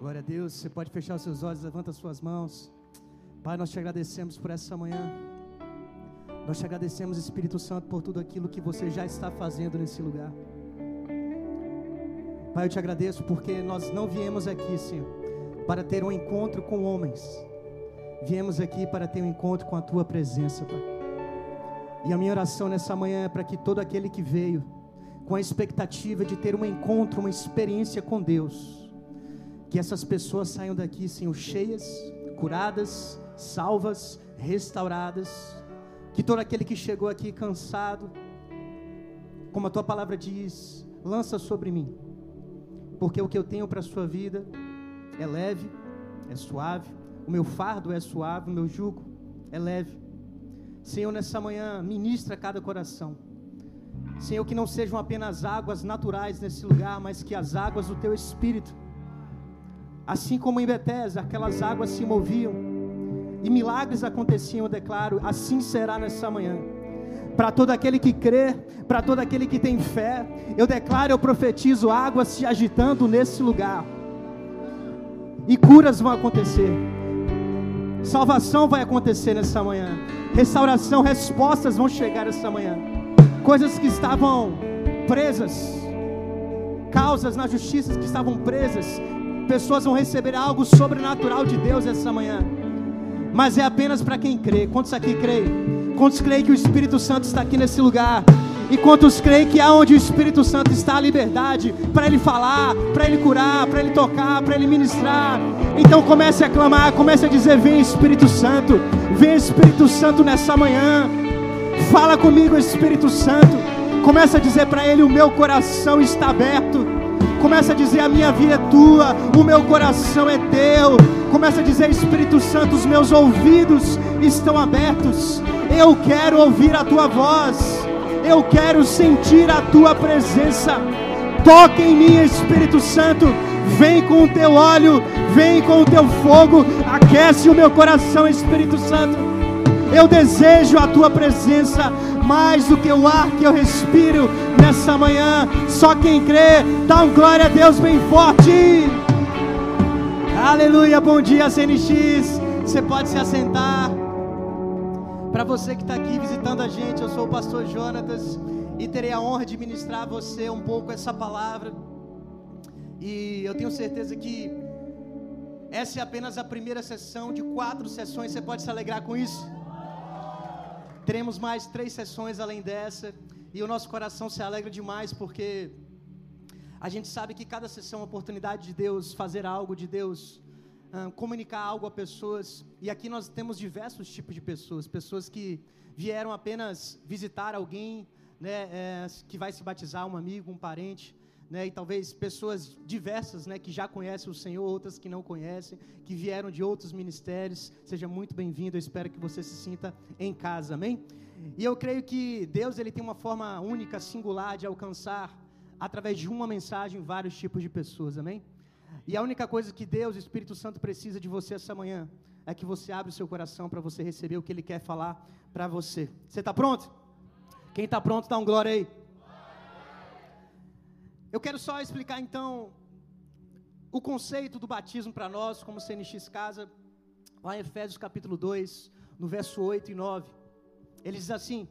Glória a Deus. Você pode fechar os seus olhos, levanta as suas mãos. Pai, nós te agradecemos por essa manhã. Nós te agradecemos, Espírito Santo, por tudo aquilo que você já está fazendo nesse lugar. Pai, eu te agradeço porque nós não viemos aqui, Senhor, para ter um encontro com homens. Viemos aqui para ter um encontro com a tua presença, Pai. E a minha oração nessa manhã é para que todo aquele que veio com a expectativa de ter um encontro, uma experiência com Deus, que essas pessoas saiam daqui, Senhor, cheias, curadas, salvas, restauradas. Que todo aquele que chegou aqui cansado, como a tua palavra diz, lança sobre mim, porque o que eu tenho para a sua vida é leve, é suave, o meu fardo é suave, o meu jugo é leve. Senhor, nessa manhã, ministra cada coração. Senhor, que não sejam apenas águas naturais nesse lugar, mas que as águas do teu espírito, assim como em Betesda, aquelas águas se moviam e milagres aconteciam, eu declaro, assim será nessa manhã. Para todo aquele que crê, para todo aquele que tem fé, eu declaro, eu profetizo águas se agitando nesse lugar. E curas vão acontecer. Salvação vai acontecer nessa manhã. Restauração, respostas vão chegar essa manhã. Coisas que estavam presas, causas na justiça que estavam presas, pessoas vão receber algo sobrenatural de Deus essa manhã. Mas é apenas para quem crê. Quantos aqui creem? Quantos creem que o Espírito Santo está aqui nesse lugar? E quantos creem que aonde o Espírito Santo está a liberdade para ele falar, para ele curar, para ele tocar, para ele ministrar? Então comece a clamar, comece a dizer: Vem Espírito Santo, vem Espírito Santo nessa manhã. Fala comigo, Espírito Santo. Começa a dizer para ele: O meu coração está aberto. Começa a dizer: A minha vida é tua, o meu coração é teu. Começa a dizer: Espírito Santo, os meus ouvidos estão abertos. Eu quero ouvir a tua voz. Eu quero sentir a tua presença. Toque em mim, Espírito Santo. Vem com o teu óleo, vem com o teu fogo. Aquece o meu coração, Espírito Santo. Eu desejo a tua presença mais do que o ar que eu respiro nessa manhã. Só quem crê, dá um glória a Deus bem forte. Aleluia, bom dia, CNX. Você pode se assentar. Para você que está aqui visitando a gente, eu sou o pastor Jonatas e terei a honra de ministrar a você um pouco essa palavra. E eu tenho certeza que essa é apenas a primeira sessão de quatro sessões. Você pode se alegrar com isso? Teremos mais três sessões além dessa. E o nosso coração se alegra demais porque a gente sabe que cada sessão é uma oportunidade de Deus fazer algo, de Deus comunicar algo a pessoas. E aqui nós temos diversos tipos de pessoas: pessoas que vieram apenas visitar alguém, né, é, que vai se batizar, um amigo, um parente. Né, e talvez pessoas diversas, né, que já conhecem o Senhor, outras que não conhecem, que vieram de outros ministérios. Seja muito bem-vindo. Eu espero que você se sinta em casa. Amém? E eu creio que Deus ele tem uma forma única, singular de alcançar através de uma mensagem vários tipos de pessoas. Amém? E a única coisa que Deus, o Espírito Santo, precisa de você essa manhã é que você abra o seu coração para você receber o que Ele quer falar para você. Você está pronto? Quem está pronto, dá um glória aí. Eu quero só explicar então o conceito do batismo para nós, como CNX Casa, lá em Efésios capítulo 2, no verso 8 e 9. Ele diz assim: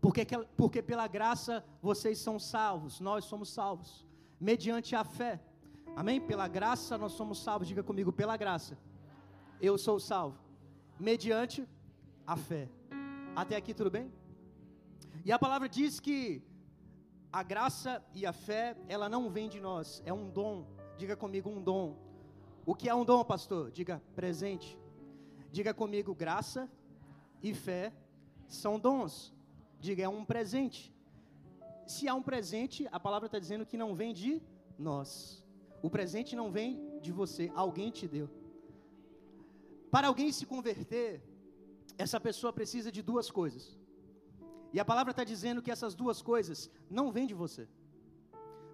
porque, porque pela graça vocês são salvos, nós somos salvos, mediante a fé. Amém? Pela graça nós somos salvos. Diga comigo, pela graça. Eu sou salvo. Mediante a fé. Até aqui tudo bem? E a palavra diz que a graça e a fé, ela não vem de nós, é um dom. Diga comigo, um dom. O que é um dom, pastor? Diga presente. Diga comigo, graça e fé são dons. Diga, é um presente. Se há um presente, a palavra está dizendo que não vem de nós. O presente não vem de você, alguém te deu. Para alguém se converter, essa pessoa precisa de duas coisas. E a palavra está dizendo que essas duas coisas não vêm de você.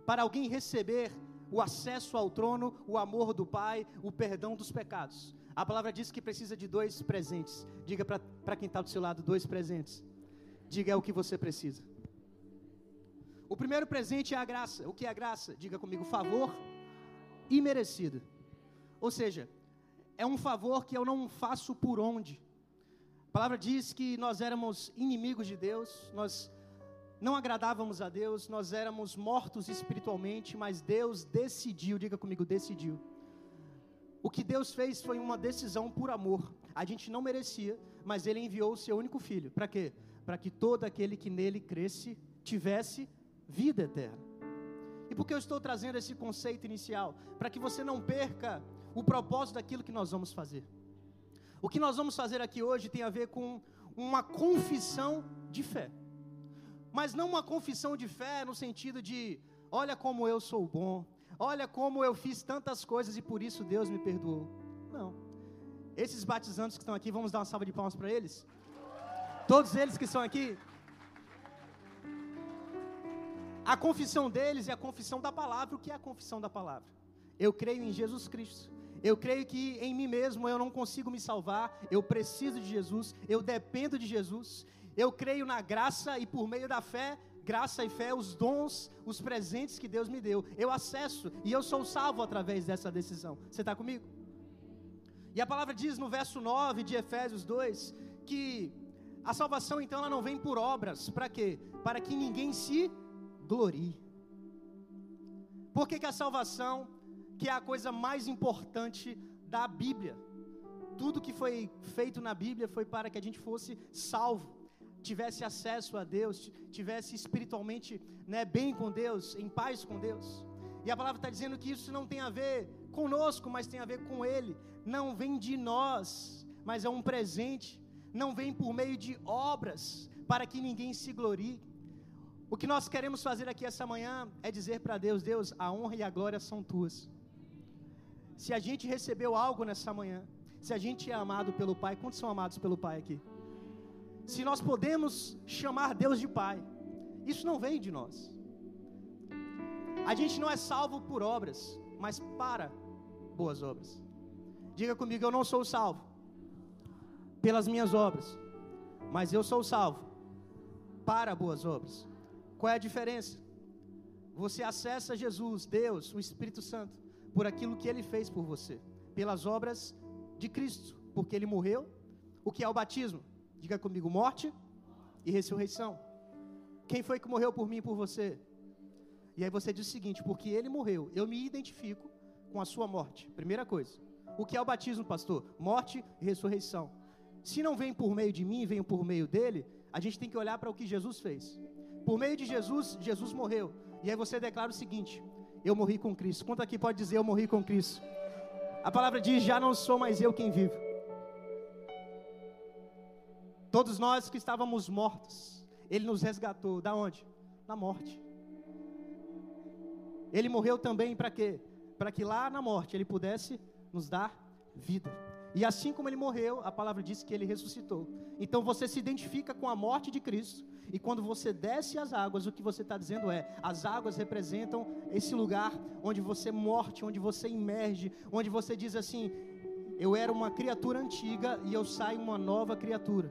Para alguém receber o acesso ao trono, o amor do Pai, o perdão dos pecados. A palavra diz que precisa de dois presentes. Diga para quem está do seu lado: dois presentes. Diga é o que você precisa. O primeiro presente é a graça. O que é a graça? Diga comigo: favor imerecido. Ou seja, é um favor que eu não faço por onde. A palavra diz que nós éramos inimigos de Deus, nós não agradávamos a Deus, nós éramos mortos espiritualmente, mas Deus decidiu, diga comigo, decidiu. O que Deus fez foi uma decisão por amor. A gente não merecia, mas Ele enviou o seu único filho. Para quê? Para que todo aquele que nele cresce tivesse vida eterna. E por que eu estou trazendo esse conceito inicial? Para que você não perca o propósito daquilo que nós vamos fazer. O que nós vamos fazer aqui hoje tem a ver com uma confissão de fé. Mas não uma confissão de fé no sentido de, olha como eu sou bom, olha como eu fiz tantas coisas e por isso Deus me perdoou. Não. Esses batizantes que estão aqui, vamos dar uma salva de palmas para eles? Todos eles que estão aqui, a confissão deles é a confissão da palavra. O que é a confissão da palavra? Eu creio em Jesus Cristo. Eu creio que em mim mesmo eu não consigo me salvar. Eu preciso de Jesus. Eu dependo de Jesus. Eu creio na graça e por meio da fé, graça e fé, os dons, os presentes que Deus me deu. Eu acesso e eu sou salvo através dessa decisão. Você está comigo? E a palavra diz no verso 9 de Efésios 2 que a salvação então ela não vem por obras. Para quê? Para que ninguém se glorie. Por que, que a salvação, que é a coisa mais importante da Bíblia, tudo que foi feito na Bíblia foi para que a gente fosse salvo, tivesse acesso a Deus, tivesse espiritualmente né, bem com Deus, em paz com Deus. E a palavra está dizendo que isso não tem a ver conosco, mas tem a ver com Ele. Não vem de nós, mas é um presente. Não vem por meio de obras, para que ninguém se glorie. O que nós queremos fazer aqui essa manhã é dizer para Deus: Deus, a honra e a glória são tuas. Se a gente recebeu algo nessa manhã, se a gente é amado pelo Pai, quantos são amados pelo Pai aqui? Se nós podemos chamar Deus de Pai, isso não vem de nós. A gente não é salvo por obras, mas para boas obras. Diga comigo, eu não sou salvo pelas minhas obras, mas eu sou salvo para boas obras. Qual é a diferença? Você acessa Jesus, Deus, o Espírito Santo, por aquilo que ele fez por você, pelas obras de Cristo, porque ele morreu. O que é o batismo? Diga comigo: morte e ressurreição. Quem foi que morreu por mim e por você? E aí você diz o seguinte: porque ele morreu, eu me identifico com a sua morte. Primeira coisa. O que é o batismo, pastor? Morte e ressurreição. Se não vem por meio de mim, vem por meio dele, a gente tem que olhar para o que Jesus fez. Por meio de Jesus, Jesus morreu. E aí você declara o seguinte: Eu morri com Cristo. Quanto aqui pode dizer eu morri com Cristo? A palavra diz: Já não sou mais eu quem vivo. Todos nós que estávamos mortos, Ele nos resgatou. Da onde? Da morte. Ele morreu também para quê? Para que lá na morte Ele pudesse nos dar vida. E assim como Ele morreu, a palavra diz que Ele ressuscitou. Então você se identifica com a morte de Cristo e quando você desce as águas, o que você está dizendo é: as águas representam esse lugar onde você morte, onde você emerge, onde você diz assim: eu era uma criatura antiga e eu saio uma nova criatura.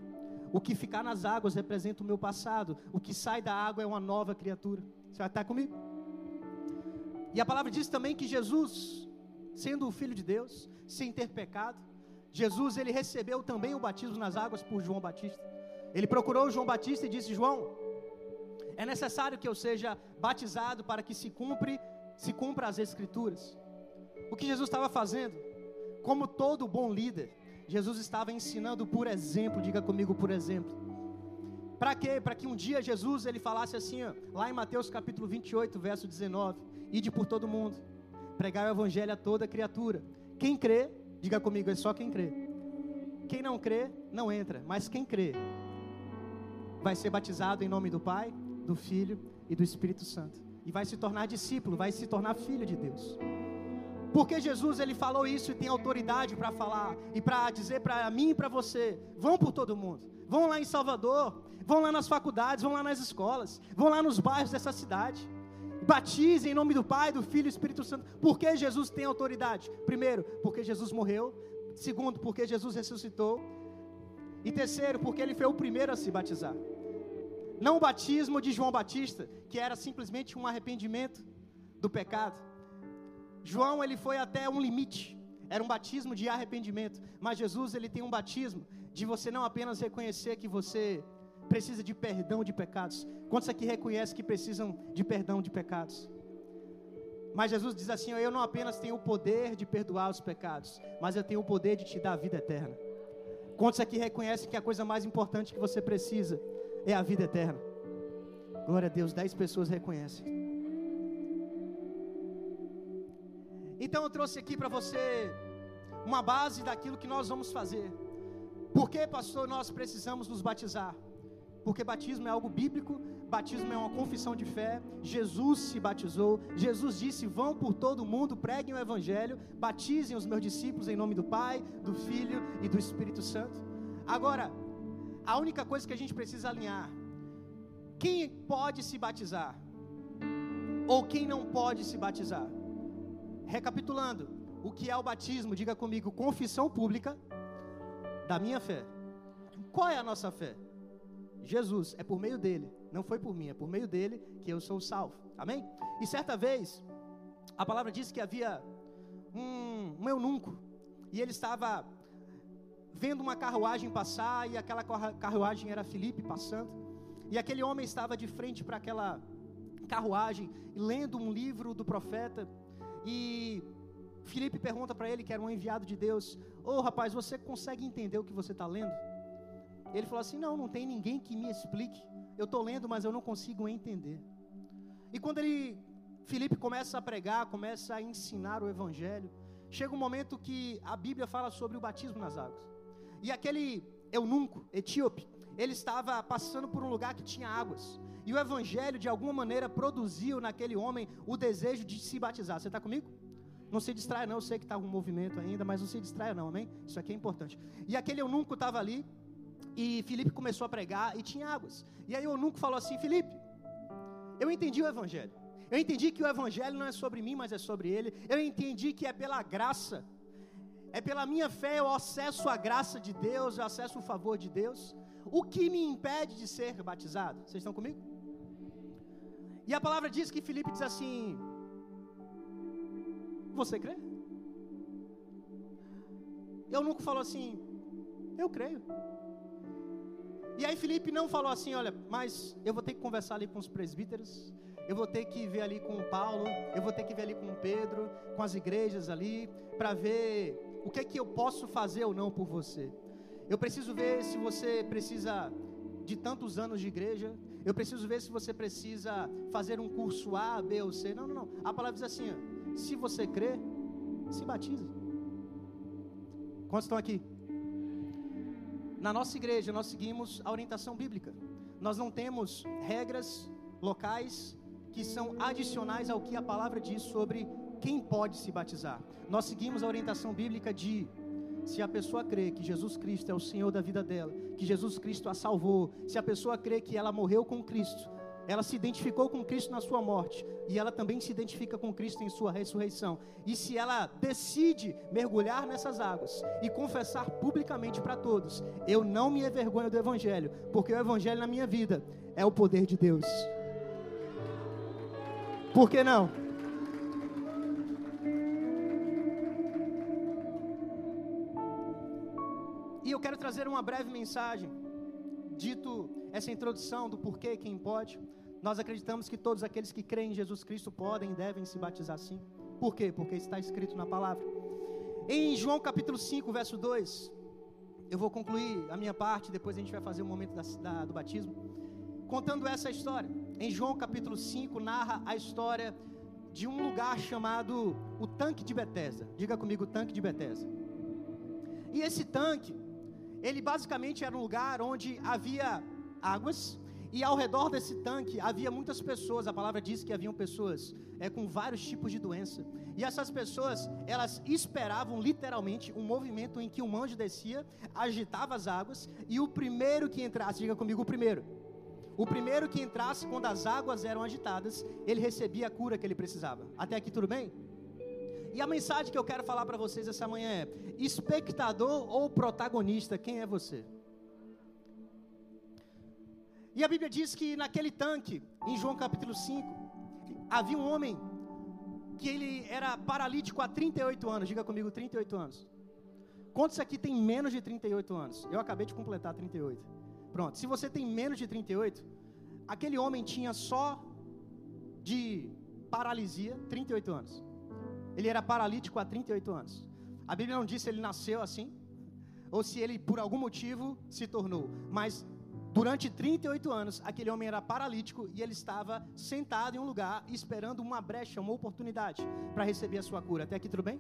O que ficar nas águas representa o meu passado. O que sai da água é uma nova criatura. Você estar comigo? E a palavra diz também que Jesus, sendo o Filho de Deus, sem ter pecado, Jesus ele recebeu também o batismo nas águas por João Batista. Ele procurou João Batista e disse: João, é necessário que eu seja batizado para que se cumpre, se cumpra as escrituras. O que Jesus estava fazendo? Como todo bom líder, Jesus estava ensinando por exemplo, diga comigo por exemplo. Para quê? Para que um dia Jesus ele falasse assim, ó, lá em Mateus capítulo 28, verso 19: Ide por todo mundo, pregar o evangelho a toda criatura. Quem crê, diga comigo, é só quem crê. Quem não crê, não entra, mas quem crê, vai ser batizado em nome do Pai, do Filho e do Espírito Santo. E vai se tornar discípulo, vai se tornar filho de Deus. Porque Jesus ele falou isso e tem autoridade para falar e para dizer para mim e para você: vão por todo mundo. Vão lá em Salvador, vão lá nas faculdades, vão lá nas escolas, vão lá nos bairros dessa cidade. Batize em nome do Pai, do Filho e do Espírito Santo. Por que Jesus tem autoridade? Primeiro, porque Jesus morreu. Segundo, porque Jesus ressuscitou. E terceiro, porque ele foi o primeiro a se batizar. Não o batismo de João Batista, que era simplesmente um arrependimento do pecado. João ele foi até um limite. Era um batismo de arrependimento, mas Jesus ele tem um batismo de você não apenas reconhecer que você precisa de perdão de pecados. Quantos aqui reconhecem que precisam de perdão de pecados? Mas Jesus diz assim: Eu não apenas tenho o poder de perdoar os pecados, mas eu tenho o poder de te dar a vida eterna. Quantos aqui reconhecem que a coisa mais importante que você precisa é a vida eterna? Glória a Deus, dez pessoas reconhecem. Então eu trouxe aqui para você uma base daquilo que nós vamos fazer. Por que, pastor, nós precisamos nos batizar? Porque batismo é algo bíblico, batismo é uma confissão de fé. Jesus se batizou. Jesus disse: Vão por todo o mundo, preguem o evangelho, batizem os meus discípulos em nome do Pai, do Filho e do Espírito Santo. Agora, a única coisa que a gente precisa alinhar: quem pode se batizar? Ou quem não pode se batizar? Recapitulando, o que é o batismo? Diga comigo: confissão pública da minha fé. Qual é a nossa fé? Jesus, é por meio dele, não foi por mim, é por meio dele que eu sou salvo. Amém? E certa vez, a palavra diz que havia um, um eunuco, e ele estava vendo uma carruagem passar, e aquela carruagem era Felipe passando, e aquele homem estava de frente para aquela carruagem, lendo um livro do profeta, e Felipe pergunta para ele, que era um enviado de Deus: Ô oh, rapaz, você consegue entender o que você está lendo? Ele falou assim: Não, não tem ninguém que me explique. Eu estou lendo, mas eu não consigo entender. E quando ele, Felipe começa a pregar, começa a ensinar o Evangelho, chega um momento que a Bíblia fala sobre o batismo nas águas. E aquele eunuco, etíope, ele estava passando por um lugar que tinha águas. E o Evangelho, de alguma maneira, produziu naquele homem o desejo de se batizar. Você está comigo? Não se distraia, não. Eu sei que está um movimento ainda, mas não se distraia, não, amém? Isso aqui é importante. E aquele eunuco estava ali, e Felipe começou a pregar e tinha águas. E aí o eunuco falou assim: Felipe, eu entendi o evangelho. Eu entendi que o evangelho não é sobre mim, mas é sobre ele. Eu entendi que é pela graça. É pela minha fé eu acesso a graça de Deus, eu acesso o favor de Deus. O que me impede de ser batizado? Vocês estão comigo? E a palavra diz que Felipe diz assim: Você crê? Eu nunca falou assim: Eu creio. E aí Felipe não falou assim, olha, mas eu vou ter que conversar ali com os presbíteros, eu vou ter que ver ali com o Paulo, eu vou ter que ver ali com o Pedro, com as igrejas ali, para ver o que é que eu posso fazer ou não por você. Eu preciso ver se você precisa de tantos anos de igreja, eu preciso ver se você precisa fazer um curso A, B ou C. Não, não, não. A palavra diz assim: ó, se você crê, se batiza. Quantos estão aqui? Na nossa igreja, nós seguimos a orientação bíblica. Nós não temos regras locais que são adicionais ao que a palavra diz sobre quem pode se batizar. Nós seguimos a orientação bíblica de se a pessoa crê que Jesus Cristo é o Senhor da vida dela, que Jesus Cristo a salvou, se a pessoa crê que ela morreu com Cristo, ela se identificou com Cristo na sua morte e ela também se identifica com Cristo em sua ressurreição. E se ela decide mergulhar nessas águas e confessar publicamente para todos: Eu não me envergonho do Evangelho, porque o Evangelho na minha vida é o poder de Deus. Por que não? Trazer uma breve mensagem, dito essa introdução do porquê, quem pode. Nós acreditamos que todos aqueles que creem em Jesus Cristo podem e devem se batizar sim. Por quê? Porque está escrito na palavra. Em João capítulo 5, verso 2, eu vou concluir a minha parte, depois a gente vai fazer o momento da, da, do batismo, contando essa história. Em João capítulo 5, narra a história de um lugar chamado o Tanque de Betesda. Diga comigo, o Tanque de Betesda. E esse tanque, ele basicamente era um lugar onde havia águas, e ao redor desse tanque havia muitas pessoas, a palavra diz que haviam pessoas é, com vários tipos de doença. E essas pessoas, elas esperavam literalmente um movimento em que um anjo descia, agitava as águas, e o primeiro que entrasse, diga comigo, o primeiro. O primeiro que entrasse quando as águas eram agitadas, ele recebia a cura que ele precisava. Até aqui tudo bem? E a mensagem que eu quero falar para vocês essa manhã é: espectador ou protagonista, quem é você? E a Bíblia diz que naquele tanque, em João capítulo 5, havia um homem que ele era paralítico há 38 anos. Diga comigo, 38 anos. Quantos aqui tem menos de 38 anos? Eu acabei de completar 38. Pronto, se você tem menos de 38, aquele homem tinha só de paralisia 38 anos. Ele era paralítico há 38 anos. A Bíblia não diz se ele nasceu assim, ou se ele por algum motivo se tornou, mas durante 38 anos aquele homem era paralítico e ele estava sentado em um lugar esperando uma brecha, uma oportunidade para receber a sua cura. Até aqui tudo bem?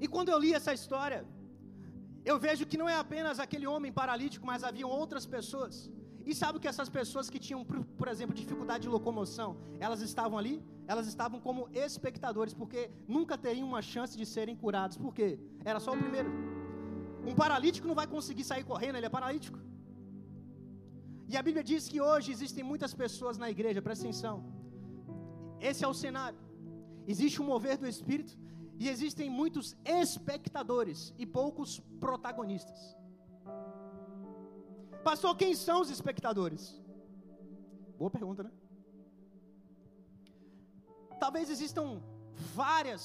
E quando eu li essa história, eu vejo que não é apenas aquele homem paralítico, mas haviam outras pessoas. E sabe que essas pessoas que tinham, por exemplo, dificuldade de locomoção, elas estavam ali? Elas estavam como espectadores, porque nunca teriam uma chance de serem curados. Por quê? Era só o primeiro. Um paralítico não vai conseguir sair correndo, ele é paralítico. E a Bíblia diz que hoje existem muitas pessoas na igreja, presta atenção. Esse é o cenário. Existe um mover do Espírito, e existem muitos espectadores e poucos protagonistas. Pastor, quem são os espectadores? Boa pergunta, né? Talvez existam várias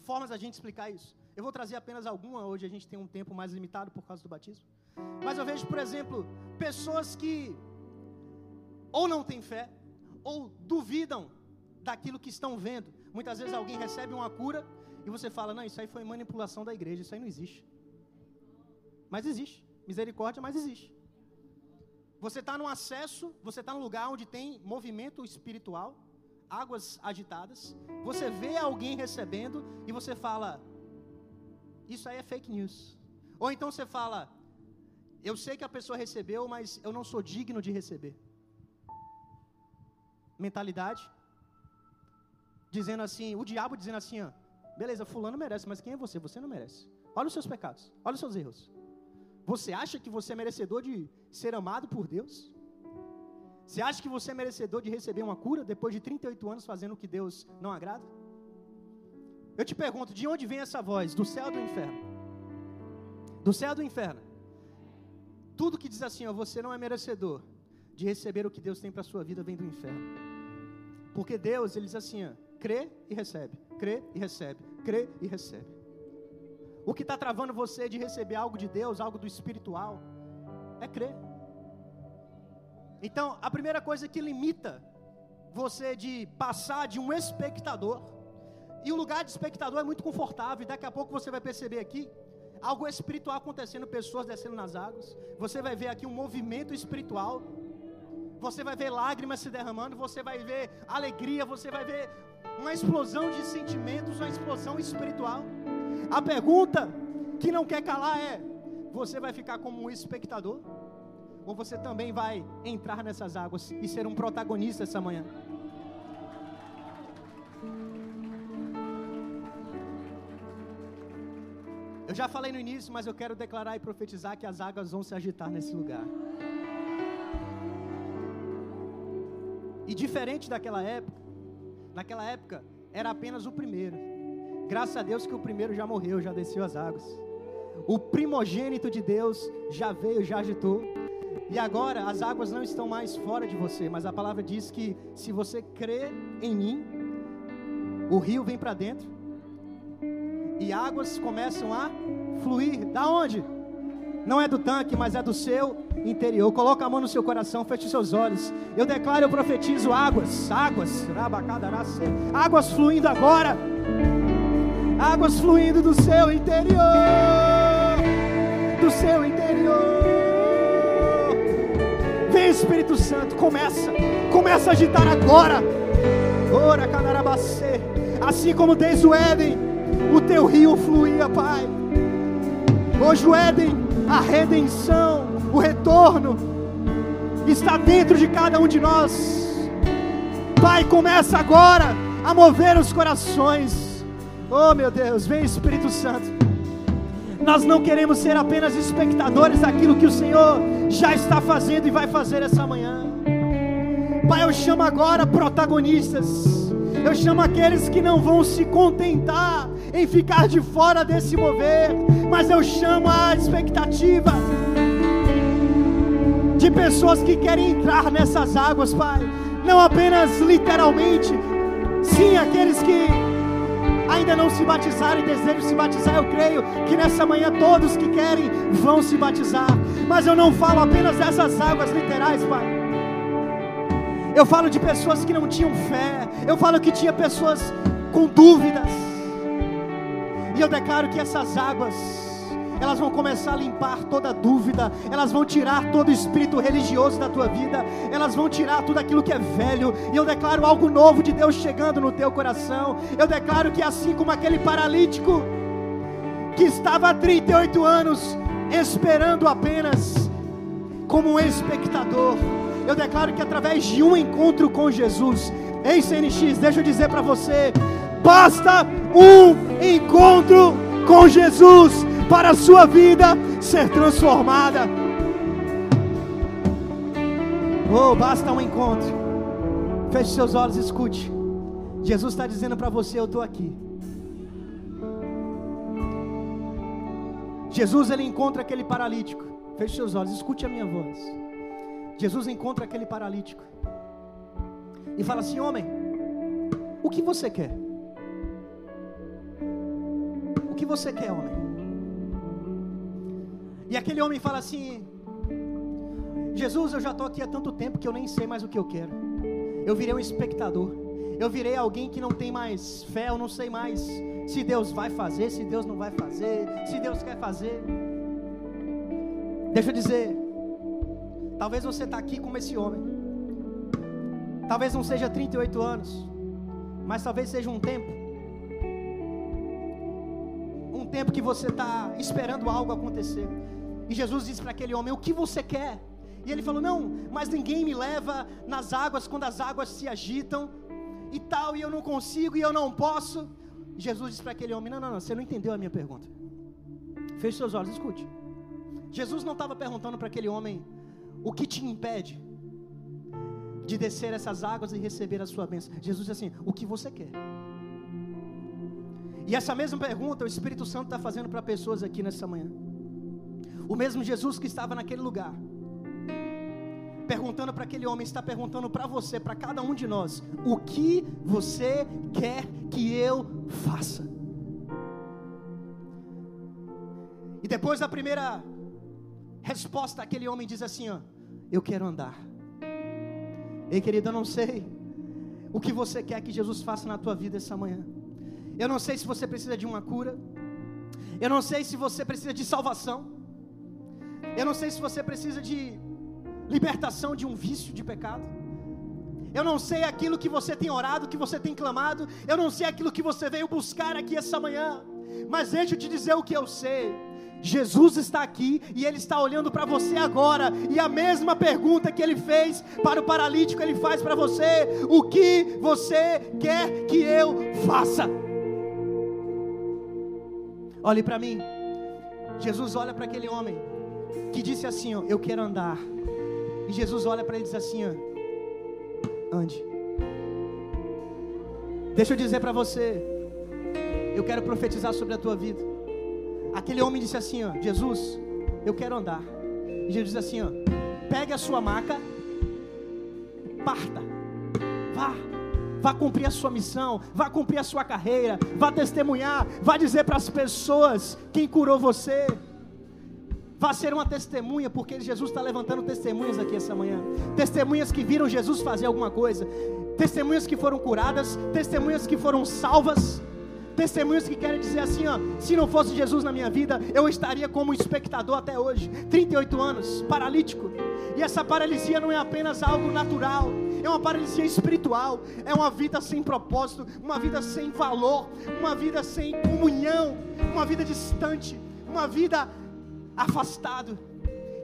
formas da gente explicar isso. Eu vou trazer apenas alguma, hoje a gente tem um tempo mais limitado por causa do batismo. Mas eu vejo, por exemplo, pessoas que ou não têm fé, ou duvidam daquilo que estão vendo. Muitas vezes alguém recebe uma cura e você fala, não, isso aí foi manipulação da igreja, isso aí não existe. Mas existe. Misericórdia, mas existe. Você está no acesso, você está num lugar onde tem movimento espiritual, águas agitadas. Você vê alguém recebendo e você fala, isso aí é fake news. Ou então você fala, eu sei que a pessoa recebeu, mas eu não sou digno de receber. Mentalidade. Dizendo assim, o diabo dizendo assim, ó, Beleza, fulano merece, mas quem é você? Você não merece. Olha os seus pecados, olha os seus erros. Você acha que você é merecedor de ser amado por Deus? Você acha que você é merecedor de receber uma cura depois de 38 anos fazendo o que Deus não agrada? Eu te pergunto, de onde vem essa voz? Do céu ou do inferno? Do céu ou do inferno? Tudo que diz assim, ó, você não é merecedor de receber o que Deus tem para a sua vida vem do inferno. Porque Deus, ele diz assim, ó, crê e recebe crê e recebe, crê e recebe. O que está travando você de receber algo de Deus, algo do espiritual, é crer. Então, a primeira coisa que limita você de passar de um espectador, e o lugar de espectador é muito confortável, e daqui a pouco você vai perceber aqui algo espiritual acontecendo, pessoas descendo nas águas. Você vai ver aqui um movimento espiritual. Você vai ver lágrimas se derramando, você vai ver alegria, você vai ver uma explosão de sentimentos, uma explosão espiritual. A pergunta que não quer calar é: você vai ficar como um espectador? Ou você também vai entrar nessas águas e ser um protagonista essa manhã? Eu já falei no início, mas eu quero declarar e profetizar que as águas vão se agitar nesse lugar. E diferente daquela época, Naquela época, era apenas o primeiro. Graças a Deus que o primeiro já morreu, já desceu as águas. O primogênito de Deus já veio, já agitou. E agora as águas não estão mais fora de você, mas a palavra diz que se você crê em mim, o rio vem para dentro e águas começam a fluir. Da onde? Não é do tanque, mas é do seu interior. Coloca a mão no seu coração, feche seus olhos. Eu declaro, eu profetizo águas, águas, águas fluindo agora. Águas fluindo do seu interior. Do seu interior. Vem Espírito Santo, começa. Começa a agitar agora. Ora, cadarabacê. Assim como desde o Éden, o teu rio fluía, Pai. Hoje o Éden, a redenção, o retorno está dentro de cada um de nós. Pai, começa agora a mover os corações. Oh, meu Deus, vem Espírito Santo. Nós não queremos ser apenas espectadores daquilo que o Senhor já está fazendo e vai fazer essa manhã. Pai, eu chamo agora protagonistas. Eu chamo aqueles que não vão se contentar em ficar de fora desse mover, mas eu chamo a expectativa de pessoas que querem entrar nessas águas, Pai. Não apenas literalmente Sim, aqueles que ainda não se batizaram e desejam se batizar, eu creio que nessa manhã todos que querem vão se batizar. Mas eu não falo apenas dessas águas literais, Pai. Eu falo de pessoas que não tinham fé. Eu falo que tinha pessoas com dúvidas. E eu declaro que essas águas elas vão começar a limpar toda dúvida, elas vão tirar todo espírito religioso da tua vida, elas vão tirar tudo aquilo que é velho, e eu declaro algo novo de Deus chegando no teu coração. Eu declaro que assim como aquele paralítico que estava há 38 anos esperando apenas como um espectador, eu declaro que através de um encontro com Jesus, ei CNX, deixa eu dizer para você, basta um encontro com Jesus para a sua vida ser transformada. Oh, basta um encontro. Feche seus olhos e escute. Jesus está dizendo para você: Eu estou aqui. Jesus ele encontra aquele paralítico. Feche seus olhos, escute a minha voz. Jesus encontra aquele paralítico e fala assim: Homem, o que você quer? O que você quer, homem? E aquele homem fala assim: Jesus, eu já estou aqui há tanto tempo que eu nem sei mais o que eu quero. Eu virei um espectador. Eu virei alguém que não tem mais fé, eu não sei mais se Deus vai fazer, se Deus não vai fazer, se Deus quer fazer. Deixa eu dizer, talvez você está aqui como esse homem. Talvez não seja 38 anos, mas talvez seja um tempo. Um tempo que você está esperando algo acontecer. E Jesus disse para aquele homem: O que você quer? E ele falou: Não, mas ninguém me leva nas águas quando as águas se agitam e tal, e eu não consigo e eu não posso. E Jesus disse para aquele homem: Não, não, não, você não entendeu a minha pergunta. Feche seus olhos, escute. Jesus não estava perguntando para aquele homem o que te impede de descer essas águas e receber a sua bênção. Jesus disse assim: O que você quer? E essa mesma pergunta o Espírito Santo está fazendo para pessoas aqui nessa manhã. O mesmo Jesus que estava naquele lugar, perguntando para aquele homem, está perguntando para você, para cada um de nós: o que você quer que eu faça? E depois da primeira resposta, aquele homem diz assim: ó, eu quero andar. Ei, querido, eu não sei o que você quer que Jesus faça na tua vida essa manhã. Eu não sei se você precisa de uma cura. Eu não sei se você precisa de salvação. Eu não sei se você precisa de libertação de um vício de pecado. Eu não sei aquilo que você tem orado, que você tem clamado. Eu não sei aquilo que você veio buscar aqui essa manhã. Mas deixa eu te dizer o que eu sei. Jesus está aqui e Ele está olhando para você agora. E a mesma pergunta que Ele fez para o paralítico, Ele faz para você: O que você quer que eu faça? Olhe para mim. Jesus olha para aquele homem que disse assim: ó, Eu quero andar. E Jesus olha para ele e diz assim: ó, Ande. Deixa eu dizer para você, eu quero profetizar sobre a tua vida. Aquele homem disse assim: ó, Jesus, eu quero andar. E Jesus disse assim: ó, pegue a sua maca, parta. Vá cumprir a sua missão, vá cumprir a sua carreira, vá testemunhar, vá dizer para as pessoas quem curou você. Vá ser uma testemunha, porque Jesus está levantando testemunhas aqui essa manhã. Testemunhas que viram Jesus fazer alguma coisa. Testemunhas que foram curadas. Testemunhas que foram salvas. Testemunhas que querem dizer assim: ó, se não fosse Jesus na minha vida, eu estaria como espectador até hoje. 38 anos, paralítico. E essa paralisia não é apenas algo natural, é uma paralisia espiritual, é uma vida sem propósito, uma vida sem valor, uma vida sem comunhão, uma vida distante, uma vida afastado.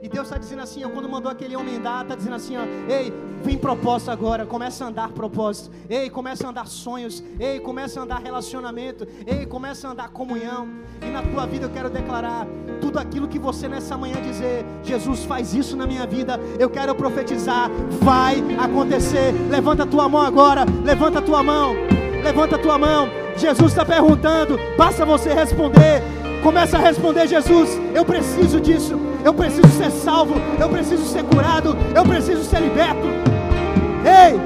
E Deus está dizendo assim, ó, quando mandou aquele homem andar, está dizendo assim, ó, ei, vem propósito agora, começa a andar propósito, ei, começa a andar sonhos, ei, começa a andar relacionamento, ei, começa a andar comunhão. E na tua vida eu quero declarar tudo aquilo que você nessa manhã dizer, Jesus faz isso na minha vida, eu quero profetizar, vai acontecer. Levanta a tua mão agora, levanta a tua mão, levanta a tua mão. Jesus está perguntando, basta você responder. Começa a responder: Jesus, eu preciso disso. Eu preciso ser salvo. Eu preciso ser curado. Eu preciso ser liberto. Ei!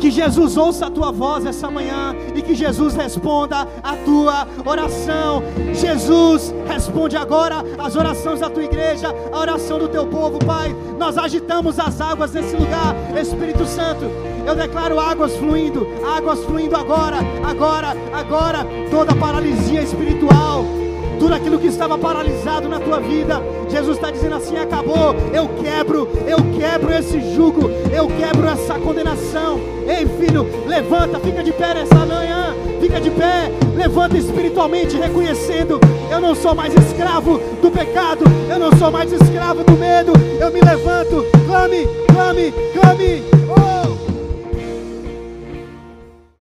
Que Jesus ouça a tua voz essa manhã e que Jesus responda a tua oração. Jesus responde agora as orações da tua igreja, a oração do teu povo, Pai. Nós agitamos as águas nesse lugar, Espírito Santo. Eu declaro águas fluindo, águas fluindo agora, agora, agora. Toda paralisia espiritual tudo aquilo que estava paralisado na tua vida. Jesus está dizendo assim: acabou. Eu quebro, eu quebro esse jugo, eu quebro essa condenação. Ei, filho, levanta, fica de pé nessa manhã, fica de pé, levanta espiritualmente, reconhecendo: eu não sou mais escravo do pecado, eu não sou mais escravo do medo. Eu me levanto, clame, clame, clame.